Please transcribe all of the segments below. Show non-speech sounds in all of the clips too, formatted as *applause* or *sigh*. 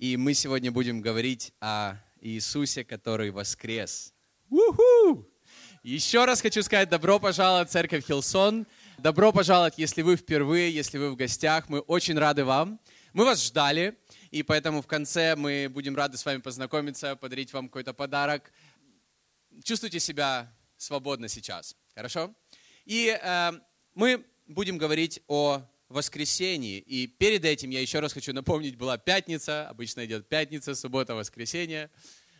И мы сегодня будем говорить о Иисусе, который воскрес. У-ху! Еще раз хочу сказать добро пожаловать церковь Хилсон. Добро пожаловать, если вы впервые, если вы в гостях. Мы очень рады вам. Мы вас ждали, и поэтому в конце мы будем рады с вами познакомиться, подарить вам какой-то подарок. Чувствуйте себя свободно сейчас, хорошо? И э, мы будем говорить о воскресенье. И перед этим я еще раз хочу напомнить, была пятница, обычно идет пятница, суббота, воскресенье,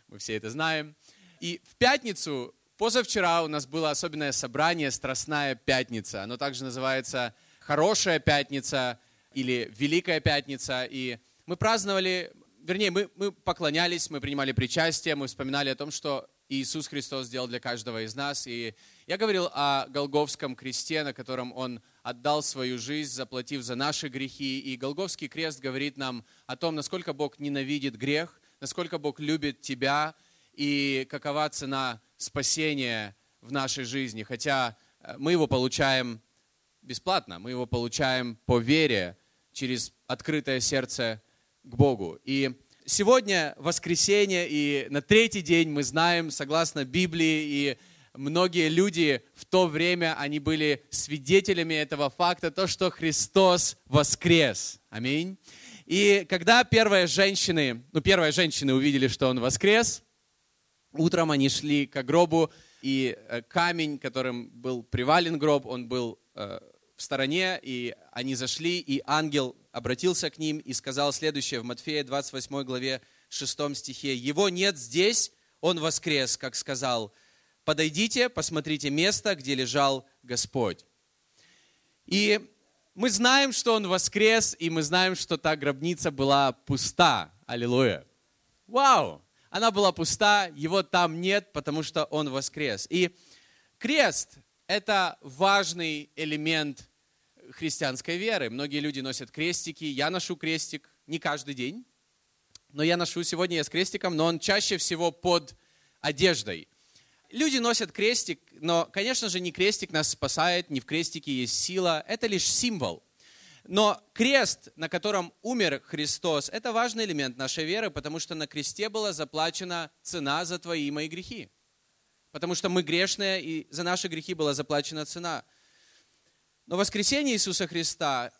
мы все это знаем. И в пятницу, позавчера у нас было особенное собрание «Страстная пятница». Оно также называется «Хорошая пятница» или «Великая пятница». И мы праздновали, вернее, мы, мы поклонялись, мы принимали причастие, мы вспоминали о том, что Иисус Христос сделал для каждого из нас. И я говорил о Голговском кресте, на котором Он отдал свою жизнь, заплатив за наши грехи. И Голговский крест говорит нам о том, насколько Бог ненавидит грех, насколько Бог любит тебя и какова цена спасения в нашей жизни. Хотя э, мы его получаем бесплатно, мы его получаем по вере, через открытое сердце к Богу. И Сегодня воскресенье, и на третий день мы знаем, согласно Библии, и многие люди в то время, они были свидетелями этого факта, то, что Христос воскрес. Аминь. И когда первые женщины, ну, первые женщины увидели, что Он воскрес, утром они шли к гробу, и э, камень, которым был привален гроб, он был э, в стороне, и они зашли, и ангел обратился к ним и сказал следующее в Матфея 28 главе 6 стихе. «Его нет здесь, он воскрес, как сказал. Подойдите, посмотрите место, где лежал Господь». И мы знаем, что он воскрес, и мы знаем, что та гробница была пуста. Аллилуйя. Вау! Она была пуста, его там нет, потому что он воскрес. И крест – это важный элемент христианской веры. Многие люди носят крестики. Я ношу крестик не каждый день, но я ношу сегодня я с крестиком, но он чаще всего под одеждой. Люди носят крестик, но, конечно же, не крестик нас спасает, не в крестике есть сила, это лишь символ. Но крест, на котором умер Христос, это важный элемент нашей веры, потому что на кресте была заплачена цена за твои и мои грехи. Потому что мы грешные, и за наши грехи была заплачена цена – но воскресение Иисуса Христа,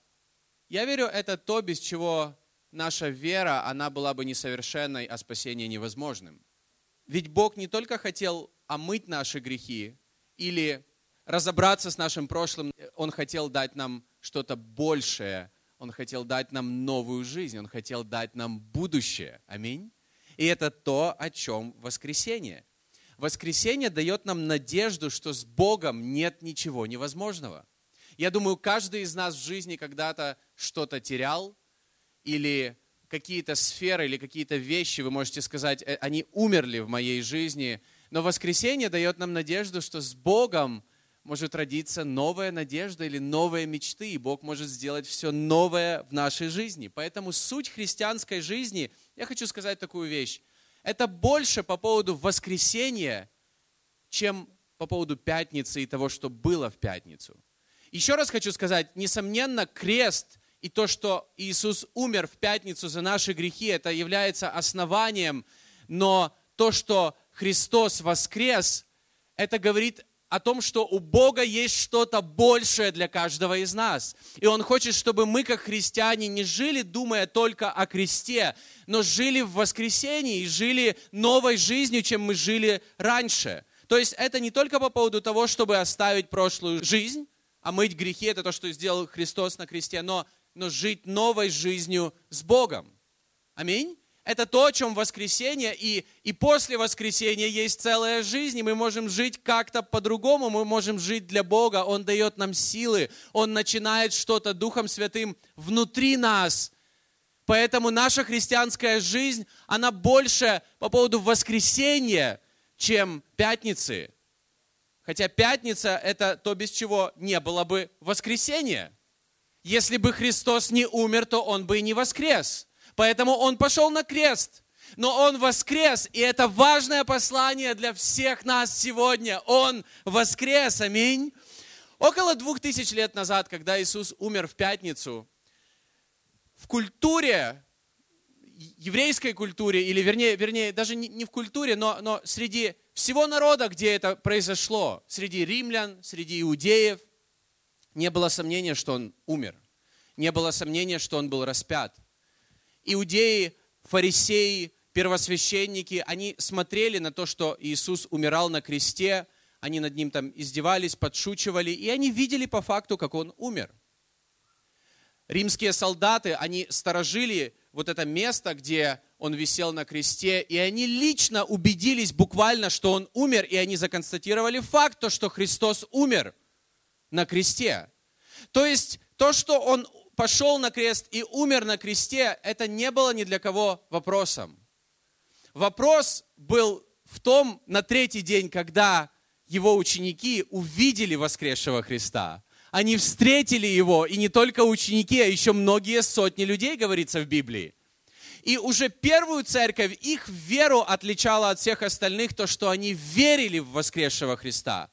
я верю, это то, без чего наша вера, она была бы несовершенной, а спасение невозможным. Ведь Бог не только хотел омыть наши грехи или разобраться с нашим прошлым, Он хотел дать нам что-то большее, Он хотел дать нам новую жизнь, Он хотел дать нам будущее. Аминь. И это то, о чем воскресение. Воскресение дает нам надежду, что с Богом нет ничего невозможного. Я думаю, каждый из нас в жизни когда-то что-то терял, или какие-то сферы, или какие-то вещи, вы можете сказать, «Э, они умерли в моей жизни. Но воскресенье дает нам надежду, что с Богом может родиться новая надежда или новые мечты, и Бог может сделать все новое в нашей жизни. Поэтому суть христианской жизни, я хочу сказать такую вещь, это больше по поводу воскресения, чем по поводу пятницы и того, что было в пятницу. Еще раз хочу сказать, несомненно, крест и то, что Иисус умер в пятницу за наши грехи, это является основанием, но то, что Христос воскрес, это говорит о том, что у Бога есть что-то большее для каждого из нас. И Он хочет, чтобы мы, как христиане, не жили, думая только о кресте, но жили в воскресении и жили новой жизнью, чем мы жили раньше. То есть это не только по поводу того, чтобы оставить прошлую жизнь, а мыть грехи – это то, что сделал Христос на кресте, но, но жить новой жизнью с Богом. Аминь. Это то, о чем воскресенье, и, и после воскресения есть целая жизнь, и мы можем жить как-то по-другому, мы можем жить для Бога, Он дает нам силы, Он начинает что-то Духом Святым внутри нас. Поэтому наша христианская жизнь, она больше по поводу воскресения, чем пятницы. Хотя пятница – это то, без чего не было бы воскресения. Если бы Христос не умер, то Он бы и не воскрес. Поэтому Он пошел на крест. Но Он воскрес, и это важное послание для всех нас сегодня. Он воскрес, аминь. Около двух тысяч лет назад, когда Иисус умер в пятницу, в культуре еврейской культуре, или вернее, вернее даже не, не в культуре, но, но среди всего народа, где это произошло, среди римлян, среди иудеев, не было сомнения, что он умер. Не было сомнения, что он был распят. Иудеи, фарисеи, первосвященники, они смотрели на то, что Иисус умирал на кресте, они над ним там издевались, подшучивали, и они видели по факту, как он умер. Римские солдаты, они сторожили вот это место, где он висел на кресте, и они лично убедились буквально, что он умер, и они законстатировали факт, то, что Христос умер на кресте. То есть то, что он пошел на крест и умер на кресте, это не было ни для кого вопросом. Вопрос был в том, на третий день, когда его ученики увидели воскресшего Христа. Они встретили его, и не только ученики, а еще многие сотни людей, говорится в Библии. И уже первую церковь, их веру отличала от всех остальных то, что они верили в воскресшего Христа.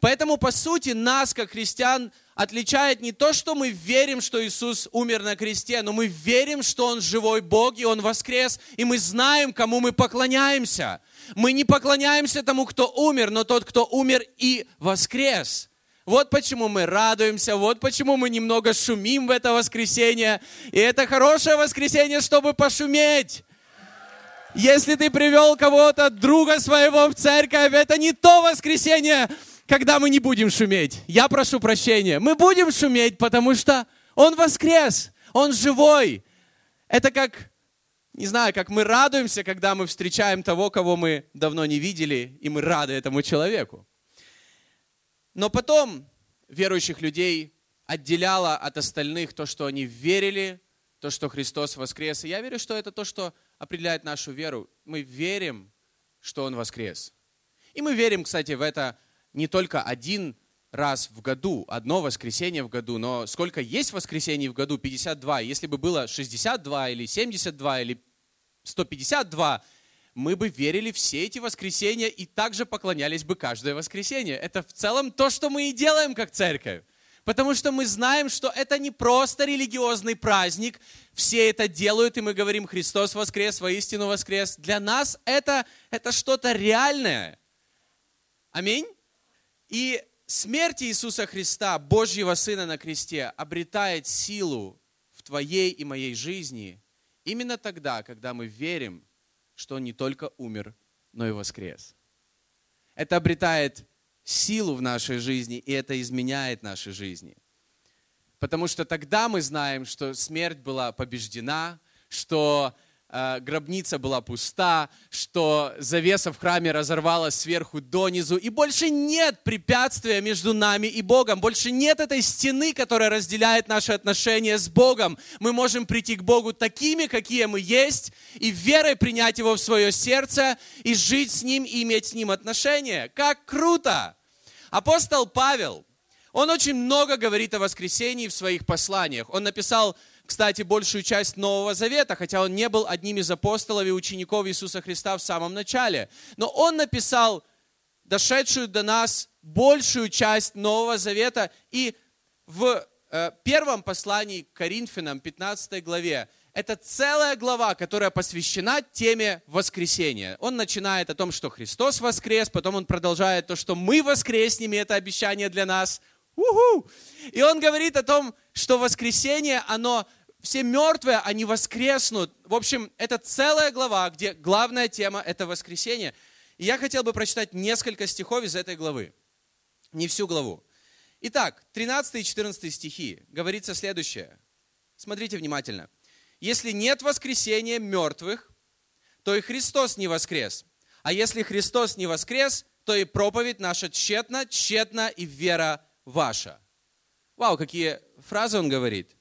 Поэтому, по сути, нас, как христиан, отличает не то, что мы верим, что Иисус умер на кресте, но мы верим, что Он живой Бог, и Он воскрес, и мы знаем, кому мы поклоняемся. Мы не поклоняемся тому, кто умер, но тот, кто умер и воскрес. Вот почему мы радуемся, вот почему мы немного шумим в это воскресенье. И это хорошее воскресенье, чтобы пошуметь. Если ты привел кого-то, друга своего в церковь, это не то воскресенье, когда мы не будем шуметь. Я прошу прощения. Мы будем шуметь, потому что Он воскрес, Он живой. Это как, не знаю, как мы радуемся, когда мы встречаем того, кого мы давно не видели, и мы рады этому человеку. Но потом верующих людей отделяло от остальных то, что они верили, то, что Христос воскрес. И я верю, что это то, что определяет нашу веру. Мы верим, что Он воскрес. И мы верим, кстати, в это не только один раз в году, одно воскресенье в году, но сколько есть воскресений в году? 52. Если бы было 62 или 72 или 152, мы бы верили все эти воскресенья и также поклонялись бы каждое воскресенье. Это в целом то, что мы и делаем как церковь. Потому что мы знаем, что это не просто религиозный праздник, все это делают, и мы говорим, Христос воскрес, воистину воскрес. Для нас это, это что-то реальное. Аминь. И смерть Иисуса Христа, Божьего Сына на кресте, обретает силу в твоей и моей жизни именно тогда, когда мы верим, что Он не только умер, но и воскрес. Это обретает силу в нашей жизни, и это изменяет наши жизни. Потому что тогда мы знаем, что смерть была побеждена, что гробница была пуста, что завеса в храме разорвалась сверху донизу, и больше нет препятствия между нами и Богом, больше нет этой стены, которая разделяет наши отношения с Богом. Мы можем прийти к Богу такими, какие мы есть, и верой принять Его в свое сердце, и жить с Ним, и иметь с Ним отношения. Как круто! Апостол Павел, он очень много говорит о воскресении в своих посланиях. Он написал кстати, большую часть Нового Завета, хотя он не был одним из апостолов и учеников Иисуса Христа в самом начале. Но он написал дошедшую до нас большую часть Нового Завета. И в э, первом послании к Коринфянам, 15 главе, это целая глава, которая посвящена теме воскресения. Он начинает о том, что Христос воскрес, потом он продолжает то, что мы воскреснем, и это обещание для нас – Уху! И он говорит о том, что воскресение, оно, все мертвые, они воскреснут. В общем, это целая глава, где главная тема – это воскресение. И я хотел бы прочитать несколько стихов из этой главы. Не всю главу. Итак, 13 и 14 стихи говорится следующее. Смотрите внимательно. «Если нет воскресения мертвых, то и Христос не воскрес. А если Христос не воскрес, то и проповедь наша тщетна, тщетна и вера ваша. Вау, какие фразы он говорит.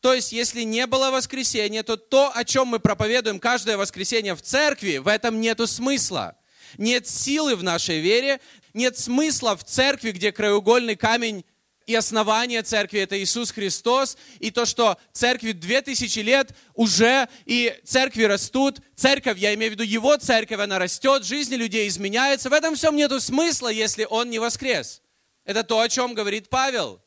То есть, если не было воскресения, то то, о чем мы проповедуем каждое воскресенье в церкви, в этом нету смысла. Нет силы в нашей вере, нет смысла в церкви, где краеугольный камень и основание церкви – это Иисус Христос, и то, что церкви 2000 лет уже, и церкви растут, церковь, я имею в виду Его церковь, она растет, жизни людей изменяются, в этом всем нету смысла, если Он не воскрес. Это то, о чем говорит Павел.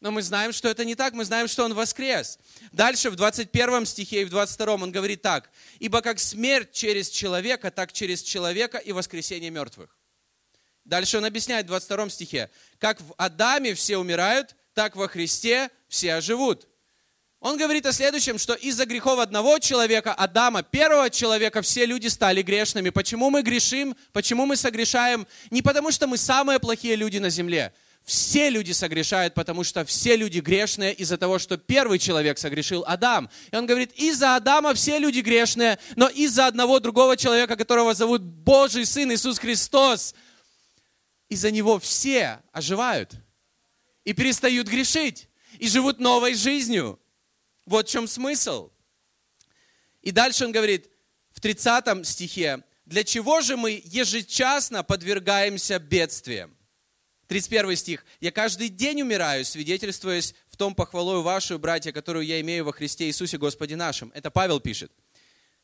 Но мы знаем, что это не так, мы знаем, что Он воскрес. Дальше в 21 стихе и в 22 Он говорит так. «Ибо как смерть через человека, так через человека и воскресение мертвых». Дальше Он объясняет в 22 стихе. «Как в Адаме все умирают, так во Христе все оживут». Он говорит о следующем, что из-за грехов одного человека, Адама, первого человека, все люди стали грешными. Почему мы грешим? Почему мы согрешаем? Не потому, что мы самые плохие люди на земле. Все люди согрешают, потому что все люди грешные из-за того, что первый человек согрешил Адам. И он говорит, из-за Адама все люди грешные, но из-за одного другого человека, которого зовут Божий Сын Иисус Христос, из-за него все оживают и перестают грешить, и живут новой жизнью. Вот в чем смысл. И дальше он говорит в 30 стихе, для чего же мы ежечасно подвергаемся бедствиям? 31 стих. «Я каждый день умираю, свидетельствуясь в том похвалою вашу, братья, которую я имею во Христе Иисусе Господе нашим». Это Павел пишет.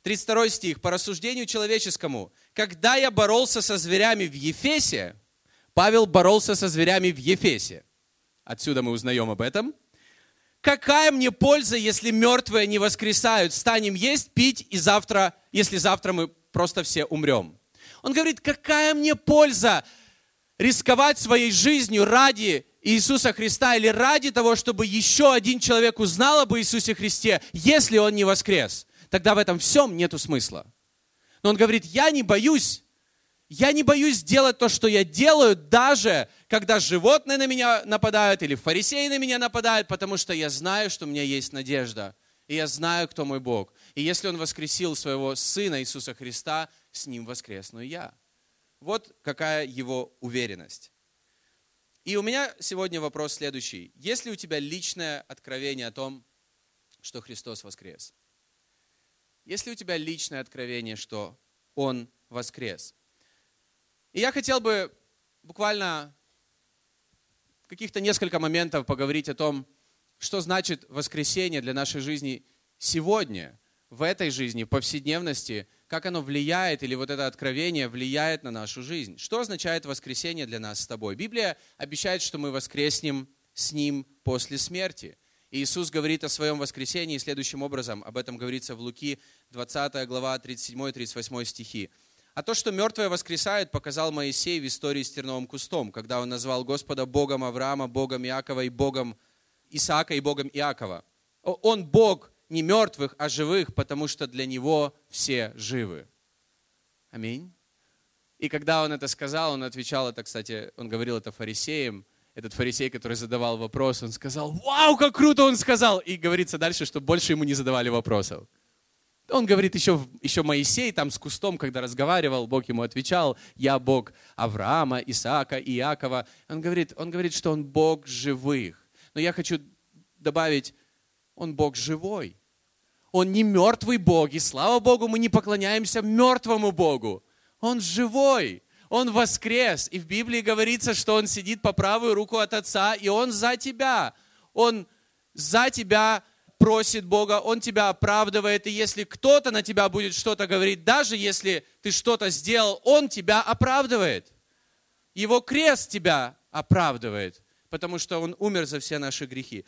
32 стих. «По рассуждению человеческому, когда я боролся со зверями в Ефесе, Павел боролся со зверями в Ефесе. Отсюда мы узнаем об этом какая мне польза, если мертвые не воскресают? Станем есть, пить, и завтра, если завтра мы просто все умрем. Он говорит, какая мне польза рисковать своей жизнью ради Иисуса Христа или ради того, чтобы еще один человек узнал об Иисусе Христе, если он не воскрес. Тогда в этом всем нету смысла. Но он говорит, я не боюсь я не боюсь делать то, что я делаю, даже когда животные на меня нападают или фарисеи на меня нападают, потому что я знаю, что у меня есть надежда. И я знаю, кто мой Бог. И если Он воскресил своего Сына Иисуса Христа, с Ним воскресну и я. Вот какая его уверенность. И у меня сегодня вопрос следующий. Есть ли у тебя личное откровение о том, что Христос воскрес? Есть ли у тебя личное откровение, что Он воскрес? И я хотел бы буквально каких-то несколько моментов поговорить о том, что значит воскресение для нашей жизни сегодня, в этой жизни, в повседневности, как оно влияет, или вот это откровение влияет на нашу жизнь. Что означает воскресение для нас с тобой? Библия обещает, что мы воскреснем с Ним после смерти. И Иисус говорит о своем воскресении следующим образом. Об этом говорится в Луки 20 глава 37-38 стихи. А то, что мертвые воскресают, показал Моисей в истории с терновым кустом, когда он назвал Господа Богом Авраама, Богом Иакова и Богом Исаака и Богом Иакова. Он Бог не мертвых, а живых, потому что для Него все живы. Аминь. И когда он это сказал, он отвечал это, кстати, он говорил это фарисеям, этот фарисей, который задавал вопрос, он сказал, вау, как круто он сказал. И говорится дальше, что больше ему не задавали вопросов. Он говорит, еще, еще Моисей там с кустом, когда разговаривал, Бог ему отвечал, я Бог Авраама, Исаака, Иакова. Он говорит, он говорит, что он Бог живых. Но я хочу добавить, он Бог живой. Он не мертвый Бог, и слава Богу, мы не поклоняемся мертвому Богу. Он живой, он воскрес. И в Библии говорится, что он сидит по правую руку от Отца, и он за тебя. Он за тебя просит Бога, Он тебя оправдывает, и если кто-то на тебя будет что-то говорить, даже если ты что-то сделал, Он тебя оправдывает. Его крест тебя оправдывает, потому что Он умер за все наши грехи.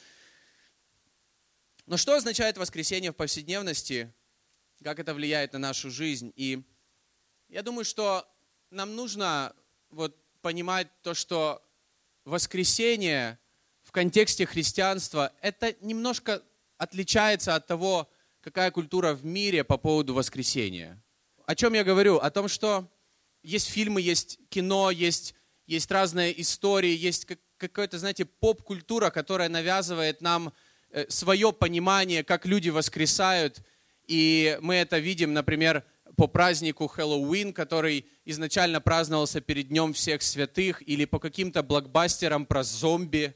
Но что означает воскресение в повседневности? Как это влияет на нашу жизнь? И я думаю, что нам нужно вот понимать то, что воскресение в контексте христианства – это немножко отличается от того, какая культура в мире по поводу воскресения. О чем я говорю? О том, что есть фильмы, есть кино, есть, есть разные истории, есть какая-то, знаете, поп-культура, которая навязывает нам э, свое понимание, как люди воскресают. И мы это видим, например, по празднику Хэллоуин, который изначально праздновался перед Днем всех святых, или по каким-то блокбастерам про зомби.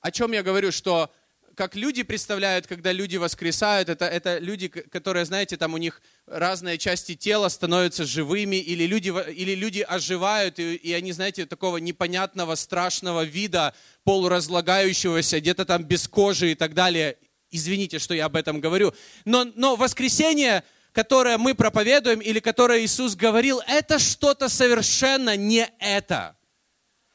О чем я говорю, что как люди представляют, когда люди воскресают, это, это люди, которые, знаете, там у них разные части тела становятся живыми, или люди, или люди оживают, и, и они, знаете, такого непонятного, страшного вида, полуразлагающегося, где-то там без кожи и так далее. Извините, что я об этом говорю. Но, но воскресение, которое мы проповедуем, или которое Иисус говорил, это что-то совершенно не это.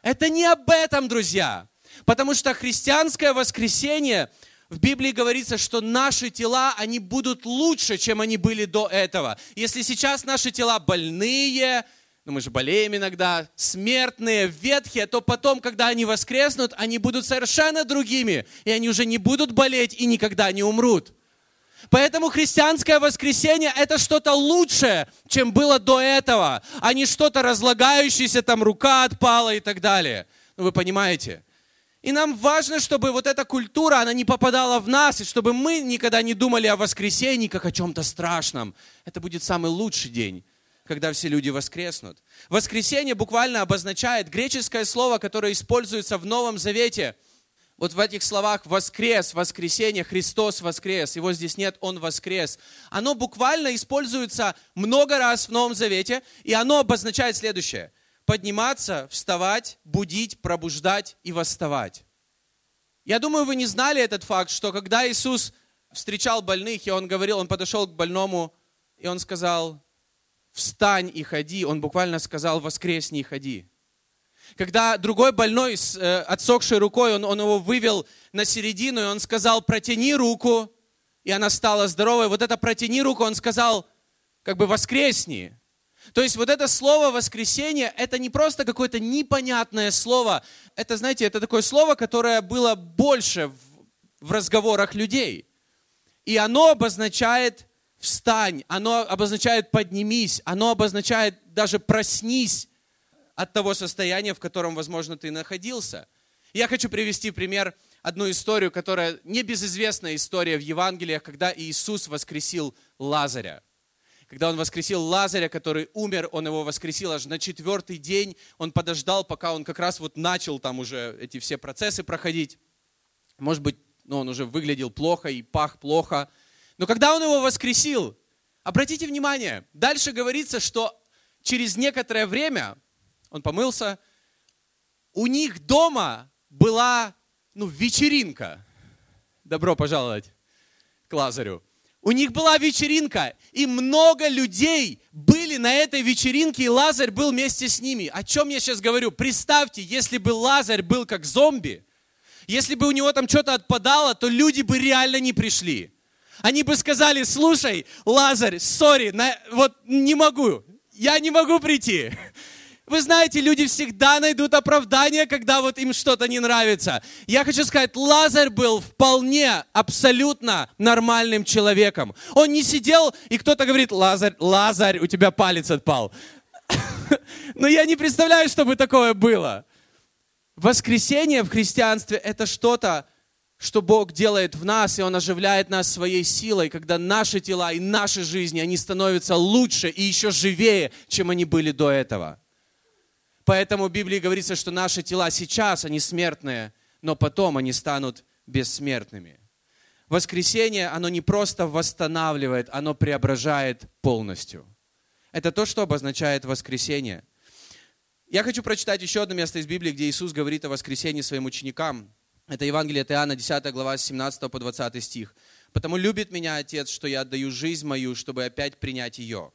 Это не об этом, друзья. Потому что христианское воскресенье, в Библии говорится, что наши тела, они будут лучше, чем они были до этого. Если сейчас наши тела больные, ну мы же болеем иногда, смертные, ветхие, то потом, когда они воскреснут, они будут совершенно другими, и они уже не будут болеть и никогда не умрут. Поэтому христианское воскресенье – это что-то лучшее, чем было до этого, а не что-то разлагающееся, там рука отпала и так далее. Ну вы понимаете? И нам важно, чтобы вот эта культура, она не попадала в нас, и чтобы мы никогда не думали о воскресенье как о чем-то страшном. Это будет самый лучший день когда все люди воскреснут. Воскресенье буквально обозначает греческое слово, которое используется в Новом Завете. Вот в этих словах «воскрес», «воскресенье», «Христос воскрес», его здесь нет, Он воскрес. Оно буквально используется много раз в Новом Завете, и оно обозначает следующее. Подниматься, вставать, будить, пробуждать и восставать. Я думаю, вы не знали этот факт, что когда Иисус встречал больных, и Он говорил, Он подошел к больному, и Он сказал, встань и ходи, он буквально сказал, воскресни и ходи. Когда другой больной с э, отсохшей рукой, он, он его вывел на середину, и он сказал, протяни руку, и она стала здоровой. Вот это протяни руку, он сказал, как бы воскресни. То есть вот это слово воскресение, это не просто какое-то непонятное слово. Это, знаете, это такое слово, которое было больше в, разговорах людей. И оно обозначает встань, оно обозначает поднимись, оно обозначает даже проснись от того состояния, в котором, возможно, ты находился. Я хочу привести пример, одну историю, которая небезызвестная история в Евангелиях, когда Иисус воскресил Лазаря. Когда он воскресил Лазаря, который умер, он его воскресил аж на четвертый день. Он подождал, пока он как раз вот начал там уже эти все процессы проходить. Может быть, ну, он уже выглядел плохо и пах плохо. Но когда он его воскресил, обратите внимание, дальше говорится, что через некоторое время он помылся, у них дома была ну, вечеринка. Добро пожаловать к Лазарю. У них была вечеринка, и много людей были на этой вечеринке, и Лазарь был вместе с ними. О чем я сейчас говорю? Представьте, если бы Лазарь был как зомби, если бы у него там что-то отпадало, то люди бы реально не пришли. Они бы сказали, слушай, Лазарь, сори, вот не могу, я не могу прийти. Вы знаете, люди всегда найдут оправдание, когда вот им что-то не нравится. Я хочу сказать, Лазарь был вполне, абсолютно нормальным человеком. Он не сидел, и кто-то говорит, Лазарь, Лазарь, у тебя палец отпал. *laughs* Но я не представляю, чтобы такое было. Воскресение в христианстве – это что-то, что Бог делает в нас, и Он оживляет нас своей силой, когда наши тела и наши жизни, они становятся лучше и еще живее, чем они были до этого. Поэтому в Библии говорится, что наши тела сейчас, они смертные, но потом они станут бессмертными. Воскресение, оно не просто восстанавливает, оно преображает полностью. Это то, что обозначает воскресение. Я хочу прочитать еще одно место из Библии, где Иисус говорит о воскресении своим ученикам. Это Евангелие от Иоанна, 10 глава, 17 по 20 стих. «Потому любит меня Отец, что я отдаю жизнь мою, чтобы опять принять ее».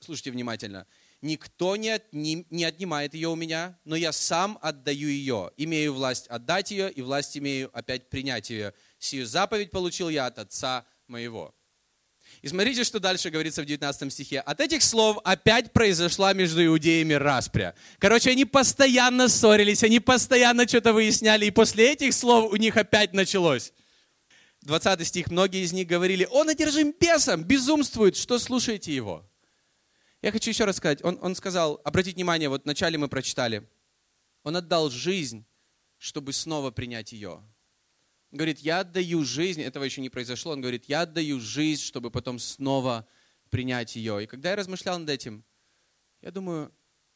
Слушайте внимательно. «Никто не, отним, не отнимает ее у меня, но я сам отдаю ее. Имею власть отдать ее, и власть имею опять принять ее. Сию заповедь получил я от Отца моего». И смотрите, что дальше говорится в 19 стихе. От этих слов опять произошла между иудеями распря. Короче, они постоянно ссорились, они постоянно что-то выясняли, и после этих слов у них опять началось. 20 стих. Многие из них говорили, он одержим бесом, безумствует, что слушаете его? Я хочу еще раз сказать, он, он сказал, обратите внимание, вот вначале мы прочитали, он отдал жизнь, чтобы снова принять ее говорит, я отдаю жизнь, этого еще не произошло, он говорит, я отдаю жизнь, чтобы потом снова принять ее. И когда я размышлял над этим, я думаю,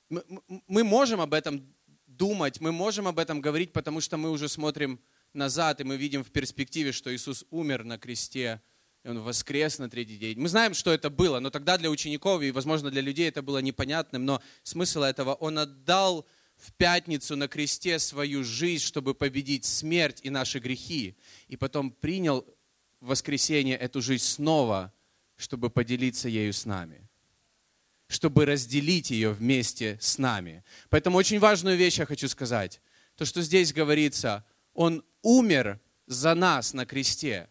мы, мы можем об этом думать, мы можем об этом говорить, потому что мы уже смотрим назад, и мы видим в перспективе, что Иисус умер на кресте, и Он воскрес на третий день. Мы знаем, что это было, но тогда для учеников и, возможно, для людей это было непонятным, но смысл этого, Он отдал в пятницу на кресте свою жизнь, чтобы победить смерть и наши грехи, и потом принял в воскресенье эту жизнь снова, чтобы поделиться ею с нами, чтобы разделить ее вместе с нами. Поэтому очень важную вещь я хочу сказать. то, что здесь говорится, Он умер за нас на кресте,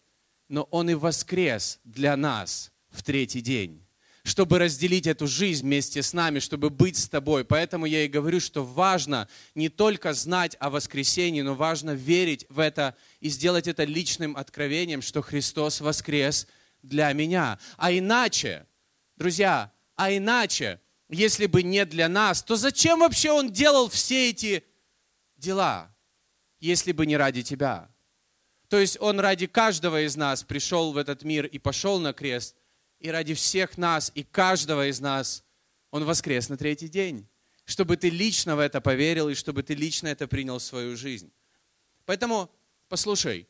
но Он и воскрес для нас в третий день чтобы разделить эту жизнь вместе с нами, чтобы быть с тобой. Поэтому я и говорю, что важно не только знать о воскресении, но важно верить в это и сделать это личным откровением, что Христос воскрес для меня. А иначе, друзья, а иначе, если бы не для нас, то зачем вообще Он делал все эти дела, если бы не ради тебя? То есть Он ради каждого из нас пришел в этот мир и пошел на крест – и ради всех нас и каждого из нас Он воскрес на третий день, чтобы ты лично в это поверил и чтобы ты лично это принял в свою жизнь. Поэтому, послушай,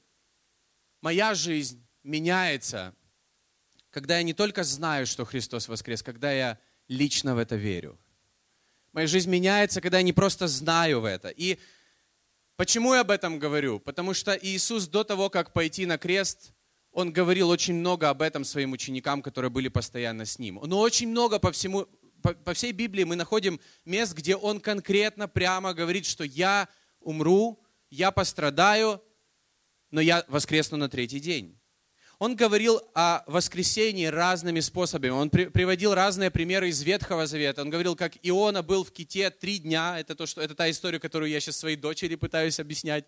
моя жизнь меняется, когда я не только знаю, что Христос воскрес, когда я лично в это верю. Моя жизнь меняется, когда я не просто знаю в это. И почему я об этом говорю? Потому что Иисус до того, как пойти на крест, он говорил очень много об этом своим ученикам, которые были постоянно с ним. Но очень много по всему, по, по всей Библии мы находим мест, где он конкретно прямо говорит, что я умру, я пострадаю, но я воскресну на третий день. Он говорил о воскресении разными способами. Он при, приводил разные примеры из Ветхого Завета. Он говорил, как Иона был в ките три дня. Это, то, что, это та история, которую я сейчас своей дочери пытаюсь объяснять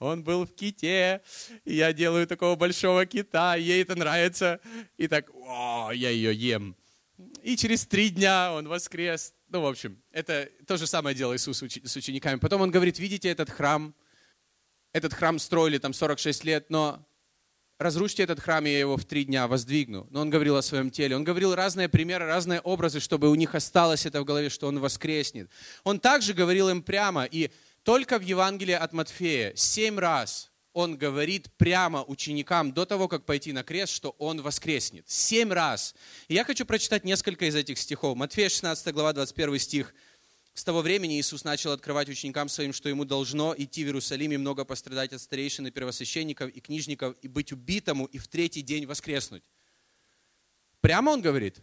он был в ките, я делаю такого большого кита, ей это нравится, и так, о, я ее ем. И через три дня он воскрес. Ну, в общем, это то же самое делал Иисус с учениками. Потом он говорит, видите этот храм? Этот храм строили там 46 лет, но разрушьте этот храм, я его в три дня воздвигну. Но он говорил о своем теле. Он говорил разные примеры, разные образы, чтобы у них осталось это в голове, что он воскреснет. Он также говорил им прямо, и только в Евангелии от Матфея семь раз он говорит прямо ученикам до того, как пойти на крест, что он воскреснет. Семь раз. И я хочу прочитать несколько из этих стихов. Матфея 16 глава 21 стих. С того времени Иисус начал открывать ученикам своим, что ему должно идти в Иерусалим и много пострадать от старейшин и первосвященников и книжников и быть убитому и в третий день воскреснуть. Прямо он говорит.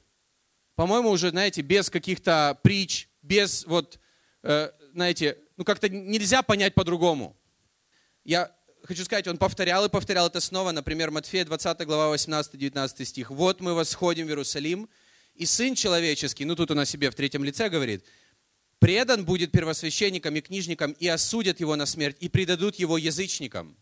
По-моему, уже, знаете, без каких-то притч, без вот, э, знаете, ну как-то нельзя понять по-другому. Я хочу сказать, он повторял и повторял это снова. Например, Матфея 20 глава 18-19 стих. «Вот мы восходим в Иерусалим, и Сын Человеческий, ну тут он о себе в третьем лице говорит, предан будет первосвященникам и книжникам, и осудят его на смерть, и предадут его язычникам».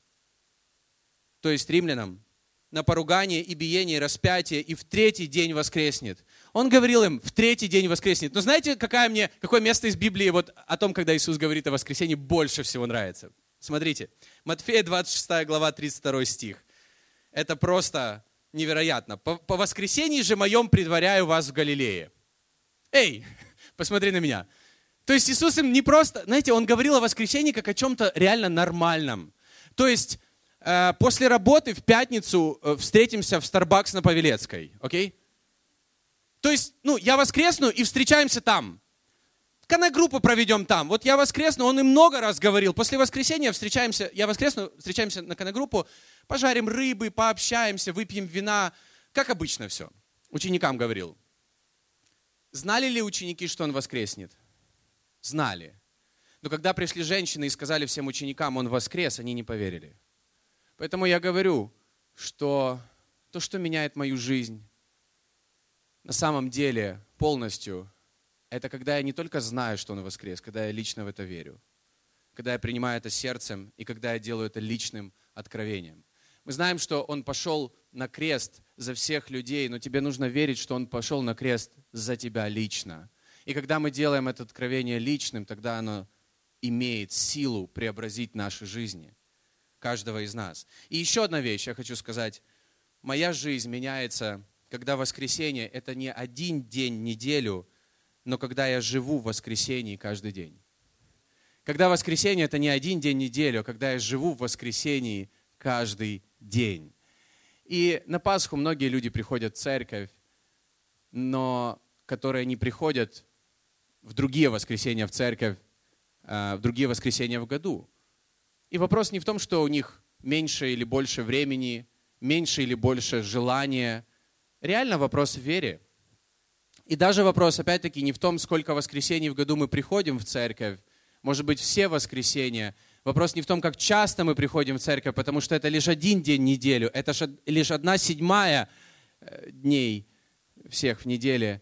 То есть римлянам на поругание и биение, и распятие, и в третий день воскреснет. Он говорил им, в третий день воскреснет. Но знаете, какое мне, какое место из Библии вот о том, когда Иисус говорит о воскресении, больше всего нравится? Смотрите, Матфея 26 глава 32 стих. Это просто невероятно. По, по воскресении же моем предваряю вас в Галилее. Эй, *laughs* посмотри на меня. То есть Иисус им не просто, знаете, Он говорил о воскресении как о чем-то реально нормальном. То есть Э, после работы в пятницу э, встретимся в Starbucks на Павелецкой, окей? Okay? То есть, ну, я воскресну и встречаемся там. Коннект-группу проведем там. Вот я воскресну, он и много раз говорил. После воскресенья встречаемся, я воскресну, встречаемся на коннект-группу, пожарим рыбы, пообщаемся, выпьем вина. Как обычно все. Ученикам говорил. Знали ли ученики, что он воскреснет? Знали. Но когда пришли женщины и сказали всем ученикам, он воскрес, они не поверили. Поэтому я говорю, что то, что меняет мою жизнь, на самом деле полностью, это когда я не только знаю, что Он воскрес, когда я лично в это верю, когда я принимаю это сердцем и когда я делаю это личным откровением. Мы знаем, что Он пошел на крест за всех людей, но тебе нужно верить, что Он пошел на крест за тебя лично. И когда мы делаем это откровение личным, тогда оно имеет силу преобразить наши жизни каждого из нас. И еще одна вещь я хочу сказать. Моя жизнь меняется, когда воскресенье – это не один день неделю, но когда я живу в воскресенье каждый день. Когда воскресенье – это не один день неделю, а когда я живу в воскресенье каждый день. И на Пасху многие люди приходят в церковь, но которые не приходят в другие воскресенья в церковь, а, в другие воскресенья в году. И вопрос не в том, что у них меньше или больше времени, меньше или больше желания. Реально вопрос в вере. И даже вопрос, опять-таки, не в том, сколько воскресений в году мы приходим в церковь. Может быть, все воскресенья. Вопрос не в том, как часто мы приходим в церковь, потому что это лишь один день в неделю, это лишь одна седьмая э, дней всех в неделе.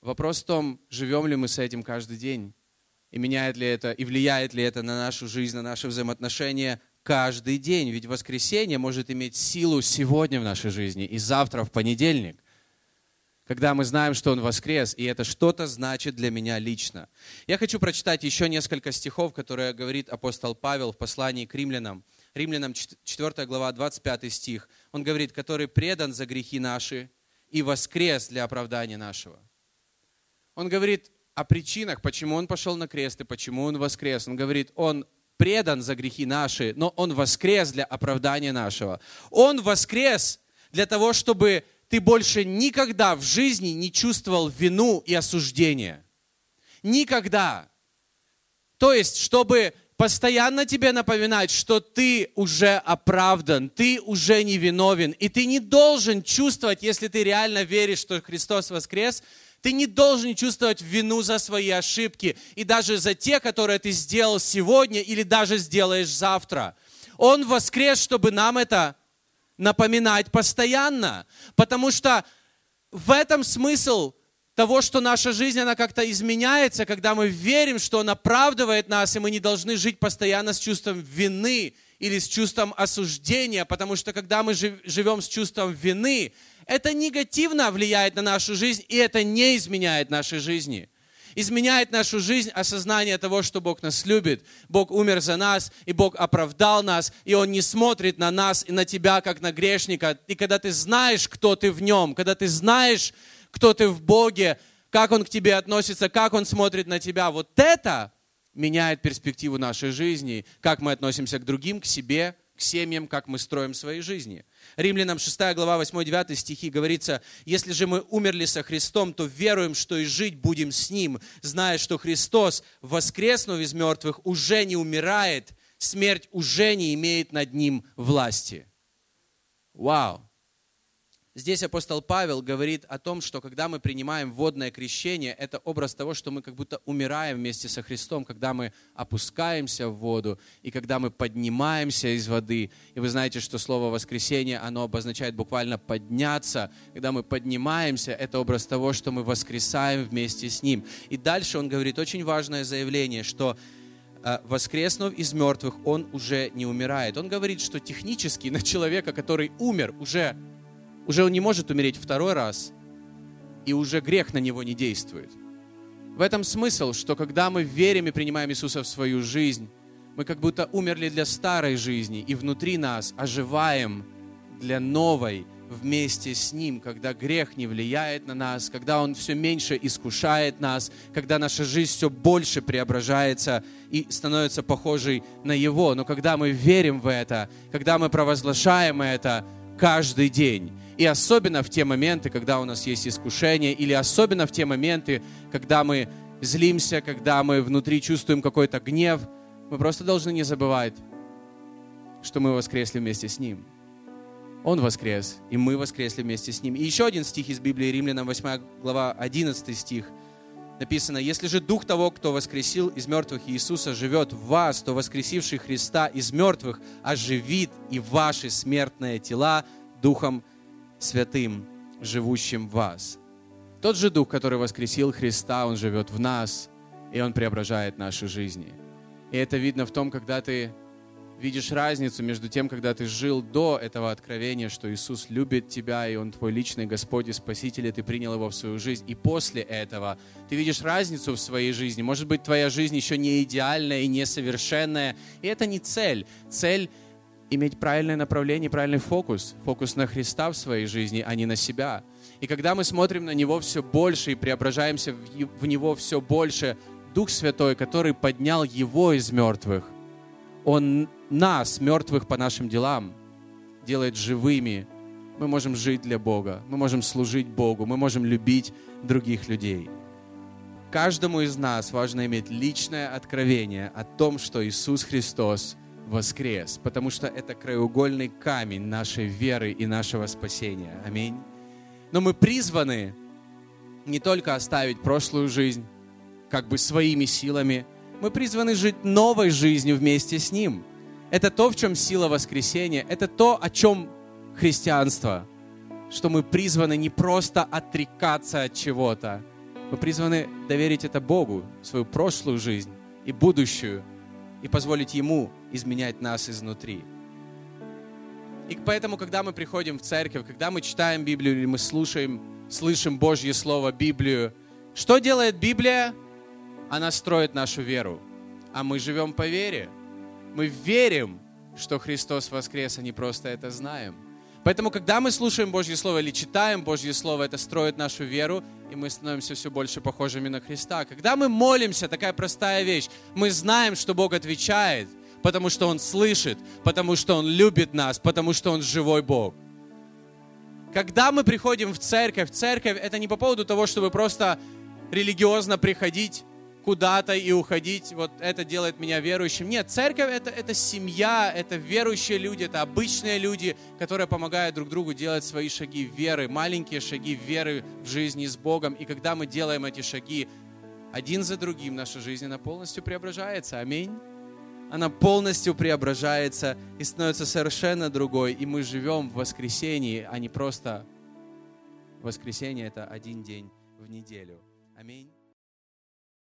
Вопрос в том, живем ли мы с этим каждый день, и меняет ли это, и влияет ли это на нашу жизнь, на наши взаимоотношения каждый день. Ведь воскресенье может иметь силу сегодня в нашей жизни и завтра, в понедельник когда мы знаем, что Он воскрес, и это что-то значит для меня лично. Я хочу прочитать еще несколько стихов, которые говорит апостол Павел в послании к римлянам. Римлянам 4 глава, 25 стих. Он говорит, который предан за грехи наши и воскрес для оправдания нашего. Он говорит о причинах, почему Он пошел на крест и почему Он воскрес. Он говорит, Он предан за грехи наши, но Он воскрес для оправдания нашего. Он воскрес для того, чтобы ты больше никогда в жизни не чувствовал вину и осуждение. Никогда. То есть, чтобы постоянно тебе напоминать, что ты уже оправдан, ты уже не виновен, и ты не должен чувствовать, если ты реально веришь, что Христос воскрес, ты не должен чувствовать вину за свои ошибки и даже за те, которые ты сделал сегодня или даже сделаешь завтра. Он воскрес, чтобы нам это напоминать постоянно, потому что в этом смысл того, что наша жизнь, она как-то изменяется, когда мы верим, что Он оправдывает нас, и мы не должны жить постоянно с чувством вины или с чувством осуждения, потому что когда мы живем с чувством вины, это негативно влияет на нашу жизнь, и это не изменяет нашей жизни изменяет нашу жизнь осознание того, что Бог нас любит. Бог умер за нас, и Бог оправдал нас, и Он не смотрит на нас и на тебя, как на грешника. И когда ты знаешь, кто ты в Нем, когда ты знаешь, кто ты в Боге, как Он к тебе относится, как Он смотрит на тебя, вот это меняет перспективу нашей жизни, как мы относимся к другим, к себе, к семьям, как мы строим свои жизни. Римлянам 6 глава 8-9 стихи говорится, «Если же мы умерли со Христом, то веруем, что и жить будем с Ним, зная, что Христос, воскреснув из мертвых, уже не умирает, смерть уже не имеет над Ним власти». Вау! Здесь апостол Павел говорит о том, что когда мы принимаем водное крещение, это образ того, что мы как будто умираем вместе со Христом, когда мы опускаемся в воду и когда мы поднимаемся из воды. И вы знаете, что слово воскресение, оно обозначает буквально подняться. Когда мы поднимаемся, это образ того, что мы воскресаем вместе с Ним. И дальше он говорит очень важное заявление, что э, воскреснув из мертвых, он уже не умирает. Он говорит, что технически на человека, который умер, уже уже он не может умереть второй раз, и уже грех на него не действует. В этом смысл, что когда мы верим и принимаем Иисуса в свою жизнь, мы как будто умерли для старой жизни, и внутри нас оживаем для новой вместе с Ним, когда грех не влияет на нас, когда Он все меньше искушает нас, когда наша жизнь все больше преображается и становится похожей на Его. Но когда мы верим в это, когда мы провозглашаем это каждый день, и особенно в те моменты, когда у нас есть искушение, или особенно в те моменты, когда мы злимся, когда мы внутри чувствуем какой-то гнев, мы просто должны не забывать, что мы воскресли вместе с Ним. Он воскрес, и мы воскресли вместе с Ним. И еще один стих из Библии, Римлянам 8 глава, 11 стих. Написано, «Если же Дух того, кто воскресил из мертвых Иисуса, живет в вас, то воскресивший Христа из мертвых оживит и ваши смертные тела Духом Святым, живущим в вас. Тот же Дух, который воскресил Христа, Он живет в нас, и Он преображает наши жизни. И это видно в том, когда ты видишь разницу между тем, когда ты жил до этого откровения, что Иисус любит тебя, и Он твой личный Господь и Спаситель, и ты принял Его в свою жизнь, и после этого ты видишь разницу в своей жизни. Может быть, твоя жизнь еще не идеальная и несовершенная, и это не цель. Цель иметь правильное направление, правильный фокус, фокус на Христа в своей жизни, а не на себя. И когда мы смотрим на Него все больше и преображаемся в Него все больше, Дух Святой, который поднял Его из мертвых, Он нас, мертвых по нашим делам, делает живыми. Мы можем жить для Бога, мы можем служить Богу, мы можем любить других людей. Каждому из нас важно иметь личное откровение о том, что Иисус Христос – воскрес, потому что это краеугольный камень нашей веры и нашего спасения. Аминь. Но мы призваны не только оставить прошлую жизнь как бы своими силами, Мы призваны жить новой жизнью вместе с Ним. Это то, в чем сила воскресения. Это то, о чем христианство. Что мы призваны не просто отрекаться от чего-то. Мы призваны доверить это Богу, свою прошлую жизнь и будущую, и позволить Ему изменять нас изнутри. И поэтому, когда мы приходим в церковь, когда мы читаем Библию или мы слушаем, слышим Божье Слово, Библию, что делает Библия? Она строит нашу веру. А мы живем по вере. Мы верим, что Христос воскрес, а не просто это знаем. Поэтому, когда мы слушаем Божье Слово или читаем Божье Слово, это строит нашу веру, и мы становимся все больше похожими на Христа. Когда мы молимся, такая простая вещь, мы знаем, что Бог отвечает – потому что Он слышит, потому что Он любит нас, потому что Он живой Бог. Когда мы приходим в церковь, церковь это не по поводу того, чтобы просто религиозно приходить куда-то и уходить, вот это делает меня верующим. Нет, церковь это, это семья, это верующие люди, это обычные люди, которые помогают друг другу делать свои шаги веры, маленькие шаги веры в жизни с Богом. И когда мы делаем эти шаги один за другим, наша жизнь, она полностью преображается. Аминь она полностью преображается и становится совершенно другой. И мы живем в воскресении, а не просто воскресенье – это один день в неделю. Аминь.